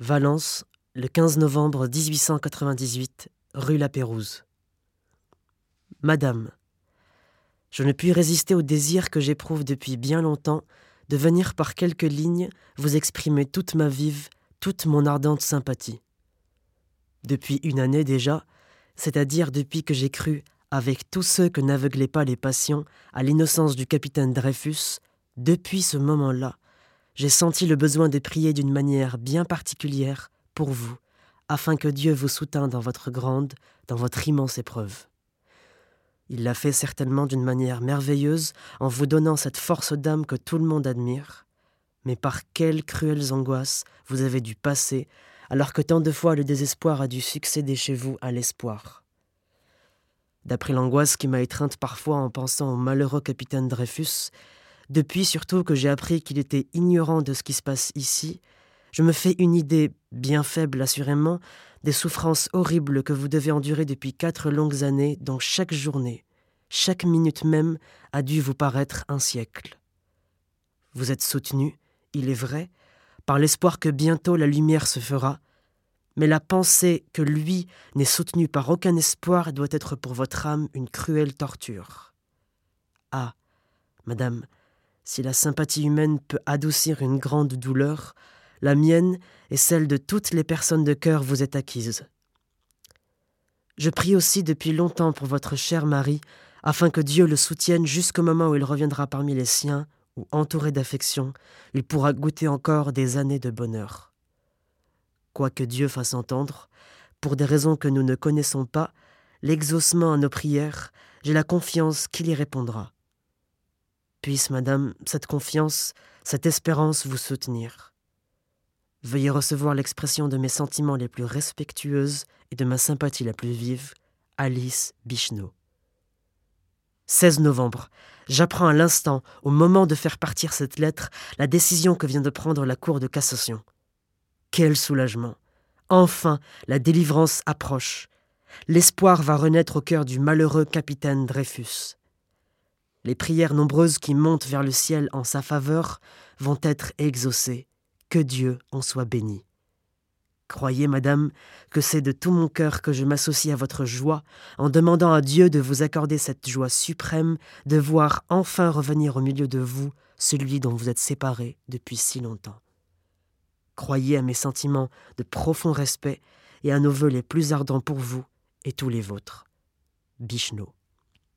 Valence, le 15 novembre 1898, rue La Pérouse. Madame, je ne puis résister au désir que j'éprouve depuis bien longtemps de venir par quelques lignes vous exprimer toute ma vive, toute mon ardente sympathie. Depuis une année déjà, c'est-à-dire depuis que j'ai cru, avec tous ceux que n'aveuglaient pas les passions, à l'innocence du capitaine Dreyfus, depuis ce moment-là, j'ai senti le besoin de prier d'une manière bien particulière pour vous, afin que Dieu vous soutînt dans votre grande, dans votre immense épreuve. Il l'a fait certainement d'une manière merveilleuse en vous donnant cette force d'âme que tout le monde admire, mais par quelles cruelles angoisses vous avez dû passer alors que tant de fois le désespoir a dû succéder chez vous à l'espoir. D'après l'angoisse qui m'a étreinte parfois en pensant au malheureux capitaine Dreyfus, depuis surtout que j'ai appris qu'il était ignorant de ce qui se passe ici, je me fais une idée, bien faible assurément, des souffrances horribles que vous devez endurer depuis quatre longues années dont chaque journée, chaque minute même a dû vous paraître un siècle. Vous êtes soutenu, il est vrai, par l'espoir que bientôt la lumière se fera, mais la pensée que lui n'est soutenu par aucun espoir doit être pour votre âme une cruelle torture. Ah, madame, si la sympathie humaine peut adoucir une grande douleur, la mienne et celle de toutes les personnes de cœur vous est acquise. Je prie aussi depuis longtemps pour votre cher mari, afin que Dieu le soutienne jusqu'au moment où il reviendra parmi les siens, où, entouré d'affection, il pourra goûter encore des années de bonheur. Quoique Dieu fasse entendre, pour des raisons que nous ne connaissons pas, l'exaucement à nos prières, j'ai la confiance qu'il y répondra. Puisse, Madame, cette confiance, cette espérance vous soutenir. Veuillez recevoir l'expression de mes sentiments les plus respectueuses et de ma sympathie la plus vive, Alice Bichneau. 16 novembre. J'apprends à l'instant, au moment de faire partir cette lettre, la décision que vient de prendre la Cour de cassation. Quel soulagement. Enfin, la délivrance approche. L'espoir va renaître au cœur du malheureux capitaine Dreyfus. Les prières nombreuses qui montent vers le ciel en sa faveur vont être exaucées. Que Dieu en soit béni. Croyez, madame, que c'est de tout mon cœur que je m'associe à votre joie en demandant à Dieu de vous accorder cette joie suprême de voir enfin revenir au milieu de vous celui dont vous êtes séparés depuis si longtemps. Croyez à mes sentiments de profond respect et à nos vœux les plus ardents pour vous et tous les vôtres. Bichneau.